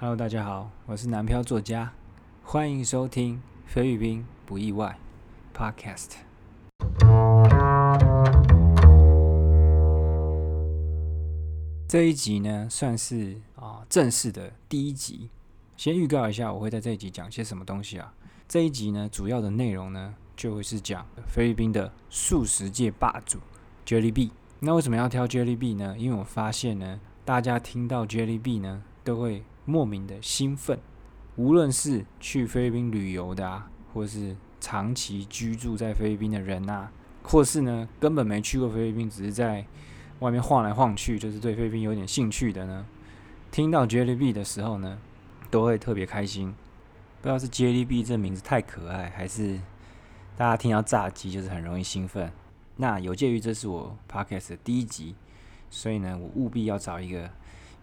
Hello，大家好，我是南漂作家，欢迎收听菲律宾不意外 Podcast。这一集呢，算是啊正式的第一集。先预告一下，我会在这一集讲些什么东西啊？这一集呢，主要的内容呢，就会是讲菲律宾的素食界霸主 Jelly B。那为什么要挑 Jelly B 呢？因为我发现呢，大家听到 Jelly B 呢，都会莫名的兴奋。无论是去菲律宾旅游的啊，或是长期居住在菲律宾的人呐，或是呢根本没去过菲律宾，只是在外面晃来晃去，就是对菲律宾有点兴趣的呢，听到 Jelly B 的时候呢，都会特别开心。不知道是 Jelly B 这名字太可爱，还是大家听到炸鸡就是很容易兴奋。那有鉴于这是我 Podcast 的第一集，所以呢，我务必要找一个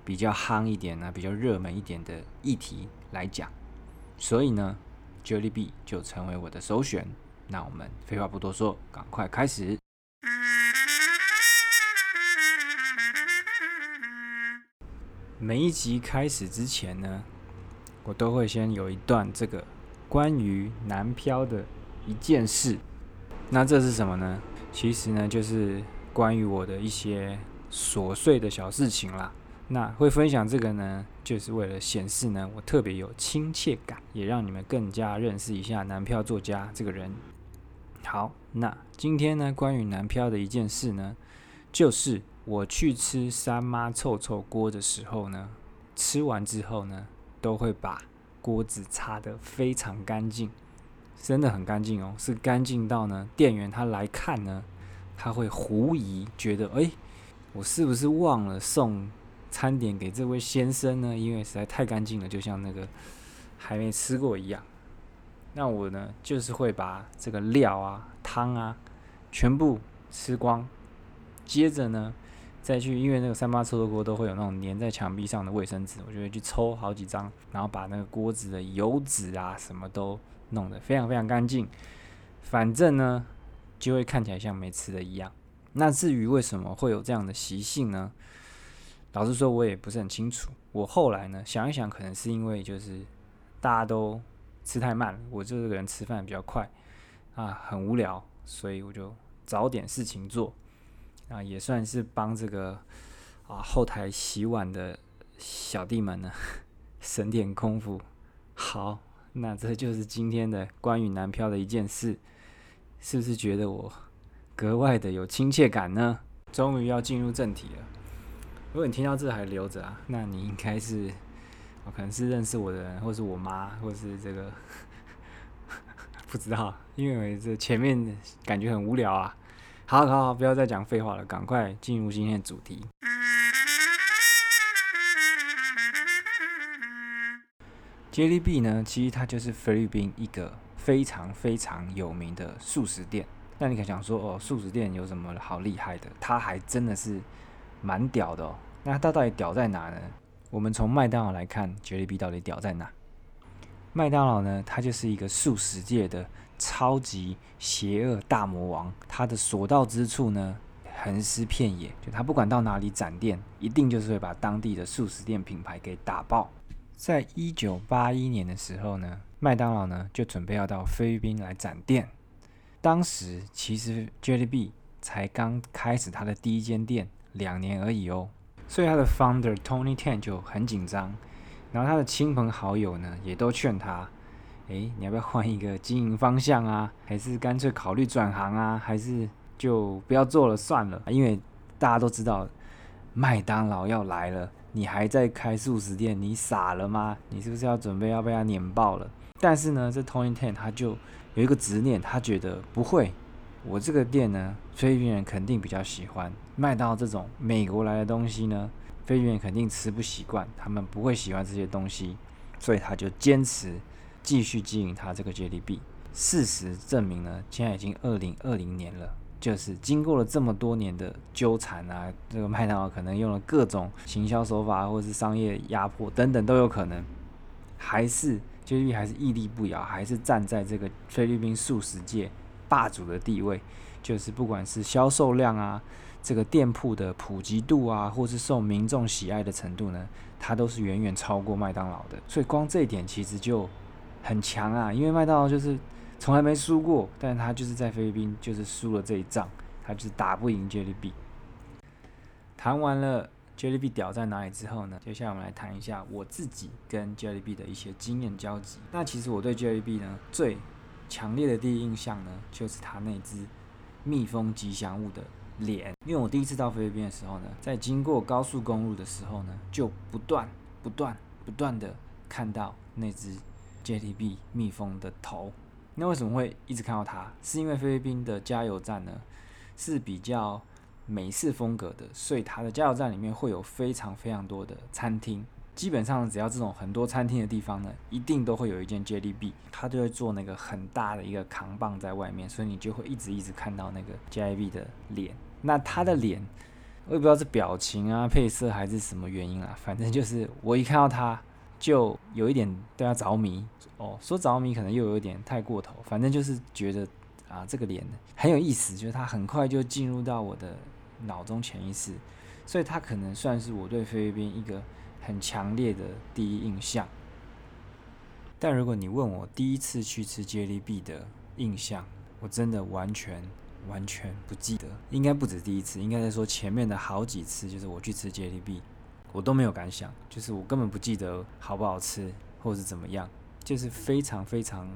比较夯一点呢、比较热门一点的议题来讲。所以呢，Jellybean 就成为我的首选。那我们废话不多说，赶快开始。每一集开始之前呢，我都会先有一段这个关于南漂的一件事。那这是什么呢？其实呢，就是关于我的一些琐碎的小事情啦。那会分享这个呢，就是为了显示呢，我特别有亲切感，也让你们更加认识一下南漂作家这个人。好，那今天呢，关于南漂的一件事呢，就是我去吃三妈臭臭锅的时候呢，吃完之后呢，都会把锅子擦得非常干净，真的很干净哦，是干净到呢，店员他来看呢，他会狐疑，觉得诶，我是不是忘了送餐点给这位先生呢？因为实在太干净了，就像那个还没吃过一样。那我呢，就是会把这个料啊、汤啊全部吃光，接着呢，再去，因为那个三八臭豆锅都会有那种粘在墙壁上的卫生纸，我就会去抽好几张，然后把那个锅子的油脂啊什么都弄得非常非常干净。反正呢，就会看起来像没吃的一样。那至于为什么会有这样的习性呢？老实说，我也不是很清楚。我后来呢，想一想，可能是因为就是大家都吃太慢了，我这个人吃饭比较快啊，很无聊，所以我就找点事情做啊，也算是帮这个啊后台洗碗的小弟们呢 省点功夫。好，那这就是今天的关于男票的一件事，是不是觉得我格外的有亲切感呢？终于要进入正题了。如果你听到这还留着啊，那你应该是。我可能是认识我的人，或是我妈，或是这个 不知道，因为这前面感觉很无聊啊。好好好，不要再讲废话了，赶快进入今天的主题。杰利币呢，其实它就是菲律宾一个非常非常有名的素食店。那你可想说，哦，素食店有什么好厉害的？它还真的是蛮屌的哦。那它到底屌在哪呢？我们从麦当劳来看，杰利币到底屌在哪？麦当劳呢，它就是一个素食界的超级邪恶大魔王。它的所到之处呢，横尸遍野。就他不管到哪里展店，一定就是会把当地的素食店品牌给打爆。在一九八一年的时候呢，麦当劳呢就准备要到菲律宾来展店。当时其实杰利币才刚开始它的第一间店两年而已哦。所以他的 founder Tony Tan 就很紧张，然后他的亲朋好友呢也都劝他：，诶，你要不要换一个经营方向啊？还是干脆考虑转行啊？还是就不要做了算了？因为大家都知道麦当劳要来了，你还在开素食店，你傻了吗？你是不是要准备要被他碾爆了？但是呢，这 Tony Tan 他就有一个执念，他觉得不会。我这个店呢，菲律宾人肯定比较喜欢。卖到这种美国来的东西呢，菲律宾肯定吃不习惯，他们不会喜欢这些东西，所以他就坚持继续经营他这个杰利币。事实证明呢，现在已经二零二零年了，就是经过了这么多年的纠缠啊，这个麦当劳可能用了各种行销手法，或是商业压迫等等都有可能，还是杰利币还是屹立不摇，还是站在这个菲律宾素食界。霸主的地位，就是不管是销售量啊、这个店铺的普及度啊，或是受民众喜爱的程度呢，它都是远远超过麦当劳的。所以光这一点其实就很强啊，因为麦当劳就是从来没输过，但是他就是在菲律宾就是输了这一仗，他就是打不赢 Jelly B。谈完了 Jelly B 屌在哪里之后呢，接下来我们来谈一下我自己跟 Jelly B 的一些经验交集。那其实我对 Jelly B 呢最强烈的第一印象呢，就是他那只蜜蜂吉祥物的。脸，因为我第一次到菲律宾的时候呢，在经过高速公路的时候呢，就不断、不断、不断的看到那只 JTB 蜜蜂的头。那为什么会一直看到它？是因为菲律宾的加油站呢是比较美式风格的，所以它的加油站里面会有非常非常多的餐厅。基本上只要这种很多餐厅的地方呢，一定都会有一间 JDB，它就会做那个很大的一个扛棒在外面，所以你就会一直一直看到那个 JDB 的脸。那他的脸，我也不知道是表情啊、配色还是什么原因啊，反正就是我一看到他，就有一点对他着迷。哦，说着迷可能又有点太过头，反正就是觉得啊，这个脸很有意思，就是他很快就进入到我的脑中潜意识，所以他可能算是我对菲律宾一个。很强烈的第一印象，但如果你问我第一次去吃杰利币的印象，我真的完全完全不记得。应该不止第一次，应该在说前面的好几次，就是我去吃 JDB，，我都没有感想，就是我根本不记得好不好吃，或者是怎么样，就是非常非常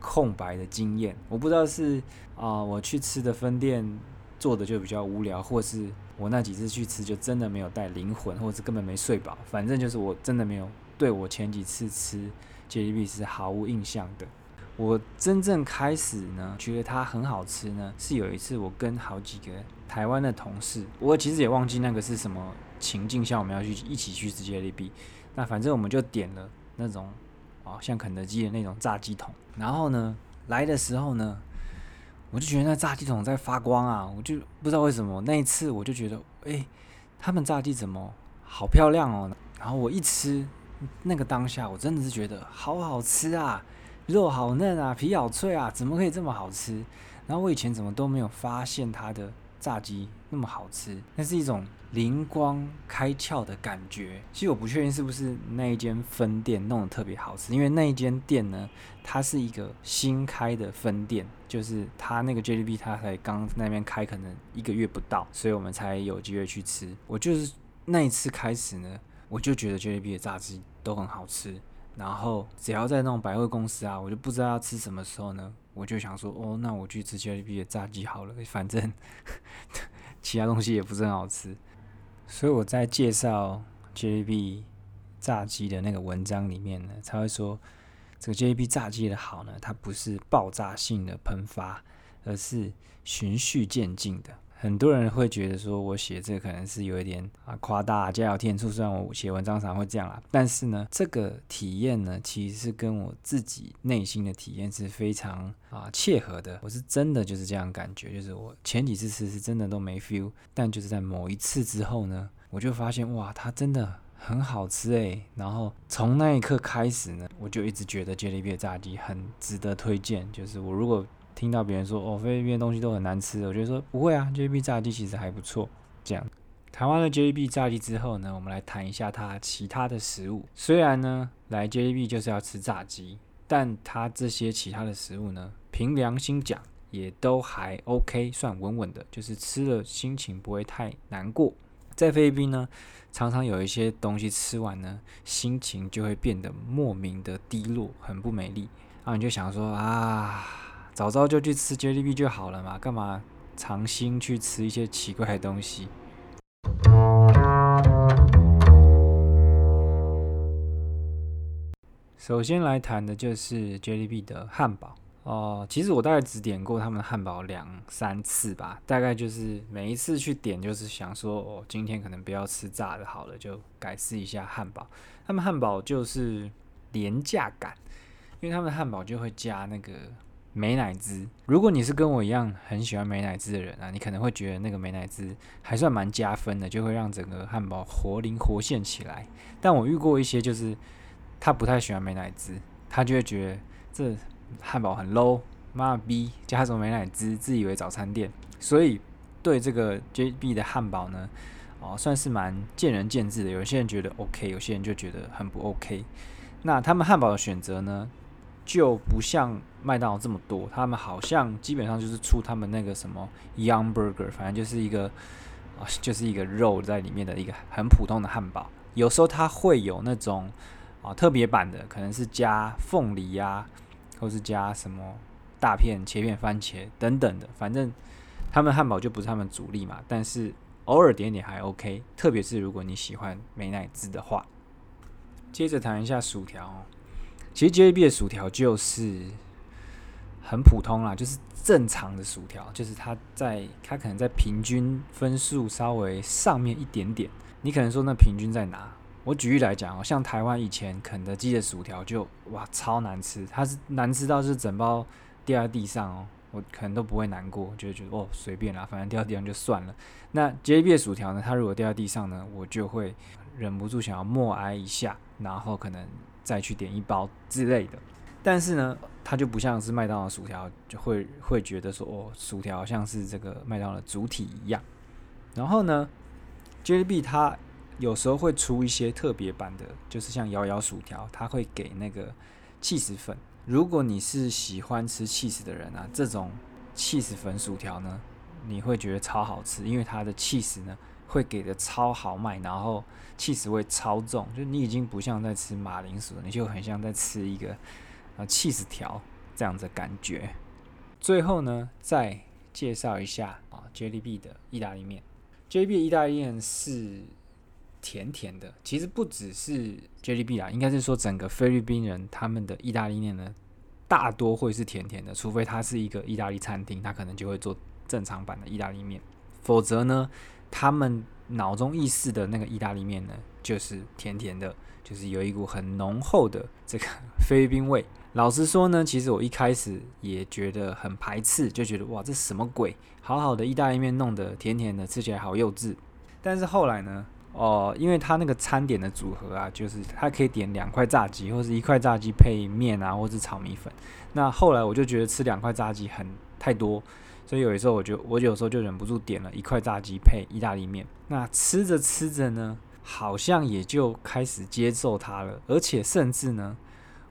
空白的经验。我不知道是啊，我去吃的分店做的就比较无聊，或是。我那几次去吃，就真的没有带灵魂，或者是根本没睡饱。反正就是我真的没有对我前几次吃 JDB 是毫无印象的。我真正开始呢，觉得它很好吃呢，是有一次我跟好几个台湾的同事，我其实也忘记那个是什么情境下我们要去一起去吃 JLB。那反正我们就点了那种哦，像肯德基的那种炸鸡桶。然后呢，来的时候呢。我就觉得那炸鸡桶在发光啊！我就不知道为什么那一次我就觉得，哎，他们炸鸡怎么好漂亮哦？然后我一吃，那个当下我真的是觉得好好吃啊，肉好嫩啊，皮好脆啊，怎么可以这么好吃？然后我以前怎么都没有发现它的。炸鸡那么好吃，那是一种灵光开窍的感觉。其实我不确定是不是那一间分店弄得特别好吃，因为那一间店呢，它是一个新开的分店，就是它那个 JDB 它才刚那边开，可能一个月不到，所以我们才有机会去吃。我就是那一次开始呢，我就觉得 JDB 的炸鸡都很好吃。然后只要在那种百货公司啊，我就不知道要吃什么时候呢。我就想说，哦，那我去吃 J B 的炸鸡好了，反正 其他东西也不是很好吃。所以我在介绍 J B 炸鸡的那个文章里面呢，才会说这个 J B 炸鸡的好呢，它不是爆炸性的喷发，而是循序渐进的。很多人会觉得说，我写这可能是有一点啊夸大、加油添醋。虽然我写文章常会这样啦，但是呢，这个体验呢，其实是跟我自己内心的体验是非常啊切合的。我是真的就是这样感觉，就是我前几次吃是真的都没 feel，但就是在某一次之后呢，我就发现哇，它真的很好吃诶。然后从那一刻开始呢，我就一直觉得杰利比的炸鸡很值得推荐。就是我如果听到别人说哦，菲律宾的东西都很难吃，我觉得说不会啊，JB 炸鸡其实还不错。这样谈完了 JB 炸鸡之后呢，我们来谈一下它其他的食物。虽然呢，来 JB 就是要吃炸鸡，但它这些其他的食物呢，凭良心讲也都还 OK，算稳稳的，就是吃了心情不会太难过。在菲律宾呢，常常有一些东西吃完呢，心情就会变得莫名的低落，很不美丽。然后你就想说啊。早知道就去吃 JDB 就好了嘛，干嘛尝新去吃一些奇怪的东西？首先来谈的就是 JDB 的汉堡哦。其实我大概只点过他们汉堡两三次吧，大概就是每一次去点就是想说，哦，今天可能不要吃炸的，好了，就改试一下汉堡。他们汉堡就是廉价感，因为他们的汉堡就会加那个。美乃滋，如果你是跟我一样很喜欢美乃滋的人啊，你可能会觉得那个美乃滋还算蛮加分的，就会让整个汉堡活灵活现起来。但我遇过一些就是他不太喜欢美乃滋，他就会觉得这汉堡很 low，妈逼加什么美乃滋，自以为早餐店。所以对这个 JB 的汉堡呢，哦，算是蛮见仁见智的。有些人觉得 OK，有些人就觉得很不 OK。那他们汉堡的选择呢，就不像麦当劳这么多。他们好像基本上就是出他们那个什么 Young Burger，反正就是一个啊，就是一个肉在里面的一个很普通的汉堡。有时候它会有那种啊特别版的，可能是加凤梨呀，或是加什么大片切片番茄等等的。反正他们汉堡就不是他们主力嘛，但是偶尔点点还 OK。特别是如果你喜欢美乃滋的话。接着谈一下薯条，其实 JB 的薯条就是很普通啦，就是正常的薯条，就是它在它可能在平均分数稍微上面一点点。你可能说那平均在哪？我举例来讲哦，像台湾以前肯德基的薯条就哇超难吃，它是难吃到是整包掉在地上哦，我可能都不会难过，就觉得哦随便啦，反正掉地上就算了。那 JB 的薯条呢，它如果掉在地上呢，我就会忍不住想要默哀一下，然后可能再去点一包之类的。但是呢，它就不像是麦当劳薯条，就会会觉得说哦，薯条像是这个麦当劳主体一样。然后呢？JB 它有时候会出一些特别版的，就是像摇摇薯条，它会给那个气死粉。如果你是喜欢吃气死的人啊，这种气死粉薯条呢，你会觉得超好吃，因为它的气死呢会给的超豪迈，然后气死味超重，就你已经不像在吃马铃薯，你就很像在吃一个啊气死条这样的感觉。最后呢，再介绍一下啊 JB 的意大利面。JB 的意大利面是甜甜的，其实不只是 JB 啦，应该是说整个菲律宾人他们的意大利面呢，大多会是甜甜的，除非它是一个意大利餐厅，它可能就会做正常版的意大利面，否则呢，他们脑中意识的那个意大利面呢，就是甜甜的，就是有一股很浓厚的这个菲律宾味。老实说呢，其实我一开始也觉得很排斥，就觉得哇，这什么鬼？好好的意大利面弄得甜甜的，吃起来好幼稚。但是后来呢，哦，因为它那个餐点的组合啊，就是它可以点两块炸鸡，或者一块炸鸡配面啊，或者炒米粉。那后来我就觉得吃两块炸鸡很太多，所以有的时候我就我有时候就忍不住点了一块炸鸡配意大利面。那吃着吃着呢，好像也就开始接受它了，而且甚至呢。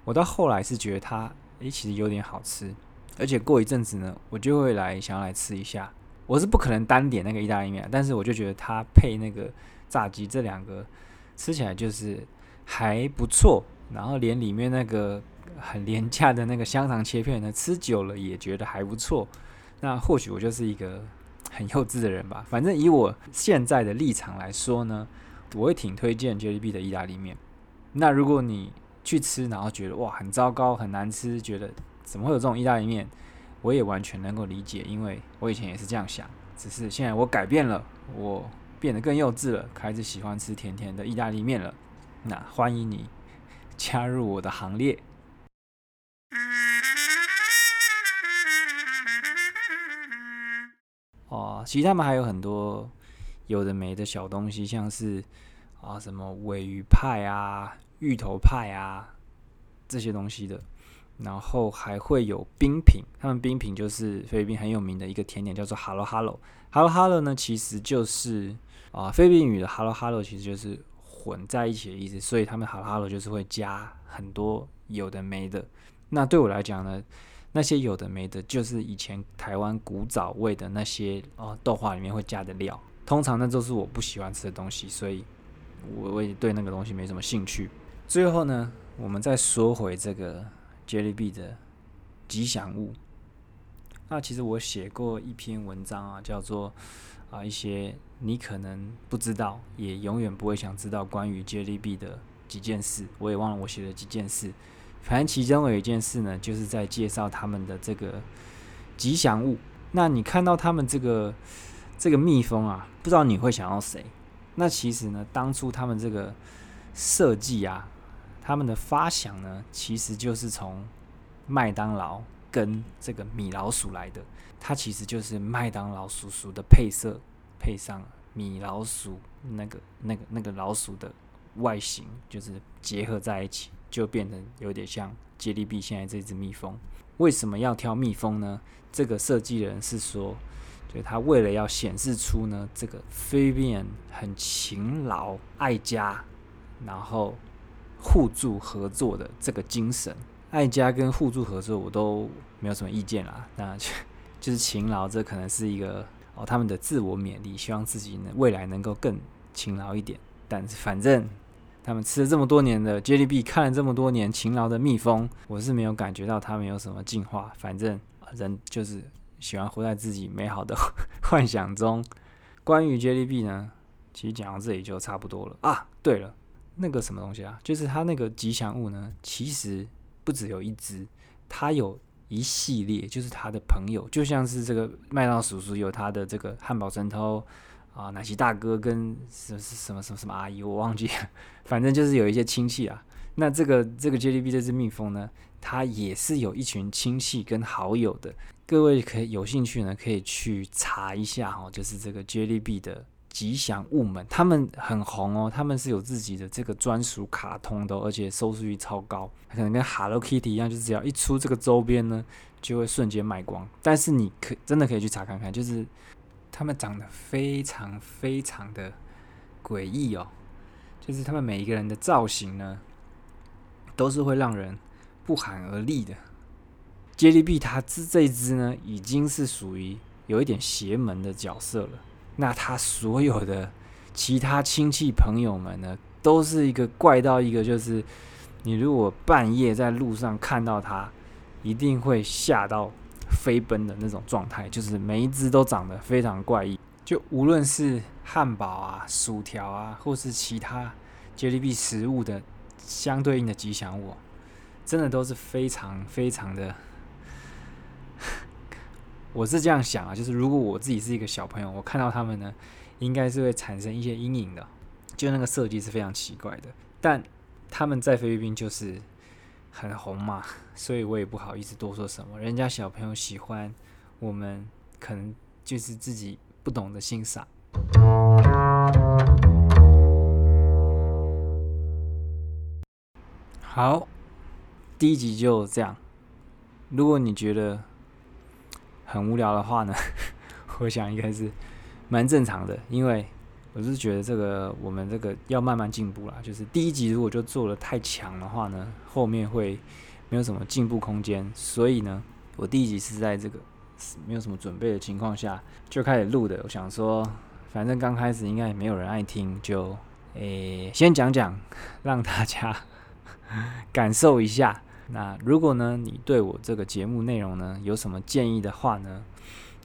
我到后来是觉得它，诶，其实有点好吃，而且过一阵子呢，我就会来想要来吃一下。我是不可能单点那个意大利面，但是我就觉得它配那个炸鸡这两个吃起来就是还不错。然后连里面那个很廉价的那个香肠切片呢，吃久了也觉得还不错。那或许我就是一个很幼稚的人吧。反正以我现在的立场来说呢，我会挺推荐 JB 的意大利面。那如果你去吃，然后觉得哇很糟糕很难吃，觉得怎么会有这种意大利面？我也完全能够理解，因为我以前也是这样想，只是现在我改变了，我变得更幼稚了，开始喜欢吃甜甜的意大利面了。那欢迎你加入我的行列。哦，其实他们还有很多有的没的小东西，像是啊什么尾鱼派啊。芋头派啊，这些东西的，然后还会有冰品，他们冰品就是菲律宾很有名的一个甜点，叫做 Hello Hello。Hello Hello 呢，其实就是啊，菲律宾语的 Hello Hello 其实就是混在一起的意思，所以他们 Hello Hello 就是会加很多有的没的。那对我来讲呢，那些有的没的，就是以前台湾古早味的那些哦豆花里面会加的料，通常那都是我不喜欢吃的东西，所以我我也对那个东西没什么兴趣。最后呢，我们再说回这个 Jelly B 的吉祥物。那其实我写过一篇文章啊，叫做啊一些你可能不知道，也永远不会想知道关于 Jelly B 的几件事。我也忘了我写的几件事，反正其中有一件事呢，就是在介绍他们的这个吉祥物。那你看到他们这个这个蜜蜂啊，不知道你会想要谁？那其实呢，当初他们这个设计啊。他们的发想呢，其实就是从麦当劳跟这个米老鼠来的。它其实就是麦当劳叔叔的配色，配上米老鼠那个、那个、那个老鼠的外形，就是结合在一起，就变成有点像杰利币现在这只蜜蜂。为什么要挑蜜蜂呢？这个设计人是说，所以他为了要显示出呢，这个 Fabian 很勤劳、爱家，然后互助合作的这个精神，爱家跟互助合作我都没有什么意见啦。那就就是勤劳，这可能是一个哦他们的自我勉励，希望自己呢未来能够更勤劳一点。但是反正他们吃了这么多年的 JDB，看了这么多年勤劳的蜜蜂，我是没有感觉到他们有什么进化。反正人就是。喜欢活在自己美好的 幻想中。关于 JDB 呢，其实讲到这里就差不多了啊。对了，那个什么东西啊，就是它那个吉祥物呢，其实不只有一只，它有一系列，就是他的朋友，就像是这个麦当叔叔有他的这个汉堡神偷啊，奶昔大哥跟什么什么什么什么阿姨，我忘记了，反正就是有一些亲戚啊。那这个这个 JDB 这只蜜蜂呢，它也是有一群亲戚跟好友的。各位可以有兴趣呢，可以去查一下哦，就是这个 J D B 的吉祥物们，他们很红哦，他们是有自己的这个专属卡通的，而且收视率超高，可能跟 Hello Kitty 一样，就是只要一出这个周边呢，就会瞬间卖光。但是你可真的可以去查看看，就是他们长得非常非常的诡异哦，就是他们每一个人的造型呢，都是会让人不寒而栗的。接力币它这这一只呢，已经是属于有一点邪门的角色了。那他所有的其他亲戚朋友们呢，都是一个怪到一个，就是你如果半夜在路上看到它，一定会吓到飞奔的那种状态。就是每一只都长得非常怪异，就无论是汉堡啊、薯条啊，或是其他 J D B 食物的相对应的吉祥物，真的都是非常非常的。我是这样想啊，就是如果我自己是一个小朋友，我看到他们呢，应该是会产生一些阴影的。就那个设计是非常奇怪的，但他们在菲律宾就是很红嘛，所以我也不好意思多说什么。人家小朋友喜欢，我们可能就是自己不懂得欣赏。好，第一集就这样。如果你觉得，很无聊的话呢，我想应该是蛮正常的，因为我是觉得这个我们这个要慢慢进步啦。就是第一集如果就做的太强的话呢，后面会没有什么进步空间。所以呢，我第一集是在这个没有什么准备的情况下就开始录的。我想说，反正刚开始应该也没有人爱听，就诶先讲讲，让大家 感受一下。那如果呢，你对我这个节目内容呢有什么建议的话呢，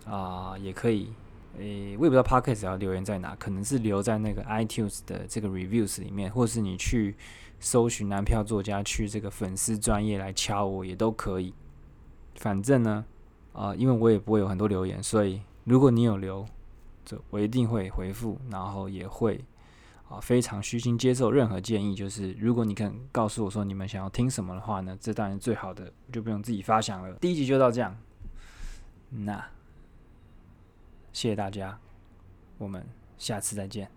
啊，也可以，诶，我也不知道 Podcast 要留言在哪，可能是留在那个 iTunes 的这个 Reviews 里面，或是你去搜寻男票作家，去这个粉丝专业来敲我也都可以。反正呢，啊，因为我也不会有很多留言，所以如果你有留，这我一定会回复，然后也会。啊，非常虚心接受任何建议。就是如果你肯告诉我说你们想要听什么的话呢，这当然最好的，就不用自己发想了。第一集就到这样，那谢谢大家，我们下次再见。